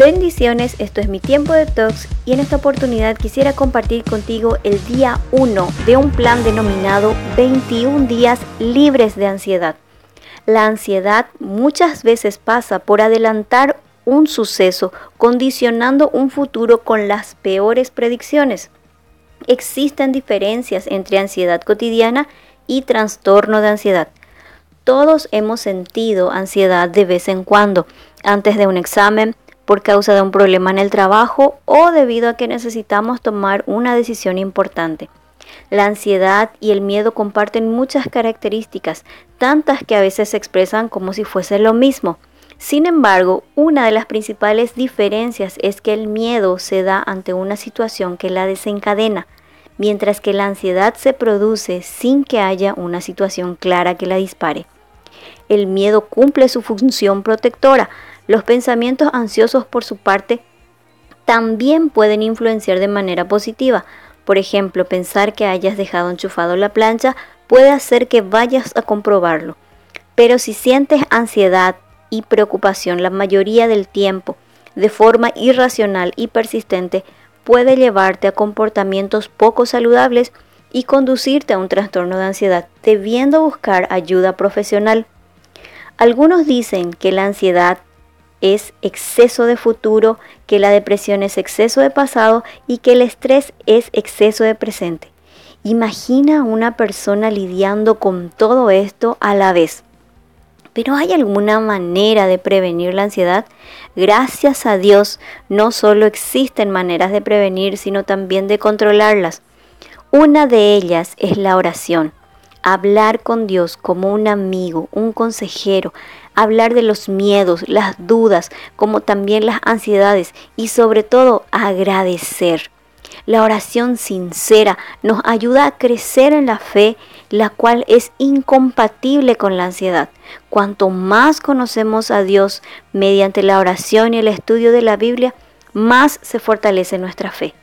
Bendiciones, esto es mi tiempo de talks y en esta oportunidad quisiera compartir contigo el día 1 de un plan denominado 21 días libres de ansiedad. La ansiedad muchas veces pasa por adelantar un suceso, condicionando un futuro con las peores predicciones. Existen diferencias entre ansiedad cotidiana y trastorno de ansiedad. Todos hemos sentido ansiedad de vez en cuando, antes de un examen, por causa de un problema en el trabajo o debido a que necesitamos tomar una decisión importante. La ansiedad y el miedo comparten muchas características, tantas que a veces se expresan como si fuese lo mismo. Sin embargo, una de las principales diferencias es que el miedo se da ante una situación que la desencadena, mientras que la ansiedad se produce sin que haya una situación clara que la dispare. El miedo cumple su función protectora, los pensamientos ansiosos, por su parte, también pueden influenciar de manera positiva. Por ejemplo, pensar que hayas dejado enchufado la plancha puede hacer que vayas a comprobarlo. Pero si sientes ansiedad y preocupación la mayoría del tiempo, de forma irracional y persistente, puede llevarte a comportamientos poco saludables y conducirte a un trastorno de ansiedad, debiendo buscar ayuda profesional. Algunos dicen que la ansiedad es exceso de futuro, que la depresión es exceso de pasado y que el estrés es exceso de presente. Imagina a una persona lidiando con todo esto a la vez. Pero ¿hay alguna manera de prevenir la ansiedad? Gracias a Dios, no solo existen maneras de prevenir, sino también de controlarlas. Una de ellas es la oración. Hablar con Dios como un amigo, un consejero, hablar de los miedos, las dudas, como también las ansiedades y sobre todo agradecer. La oración sincera nos ayuda a crecer en la fe, la cual es incompatible con la ansiedad. Cuanto más conocemos a Dios mediante la oración y el estudio de la Biblia, más se fortalece nuestra fe.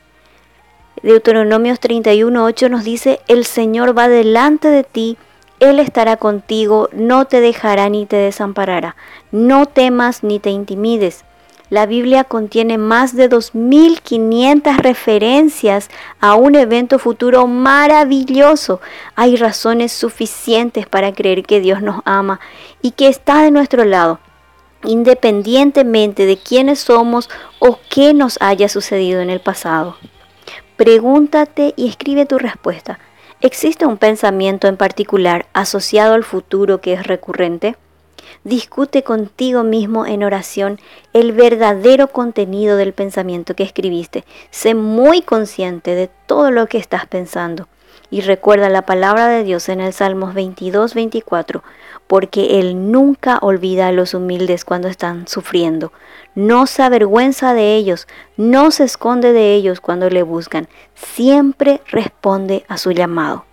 Deuteronomios 31.8 nos dice, el Señor va delante de ti él estará contigo, no te dejará ni te desamparará. No temas ni te intimides. La Biblia contiene más de 2.500 referencias a un evento futuro maravilloso. Hay razones suficientes para creer que Dios nos ama y que está de nuestro lado, independientemente de quiénes somos o qué nos haya sucedido en el pasado. Pregúntate y escribe tu respuesta. ¿Existe un pensamiento en particular asociado al futuro que es recurrente? Discute contigo mismo en oración el verdadero contenido del pensamiento que escribiste. Sé muy consciente de todo lo que estás pensando. Y recuerda la palabra de Dios en el Salmos 22, 24, porque Él nunca olvida a los humildes cuando están sufriendo. No se avergüenza de ellos, no se esconde de ellos cuando le buscan, siempre responde a su llamado.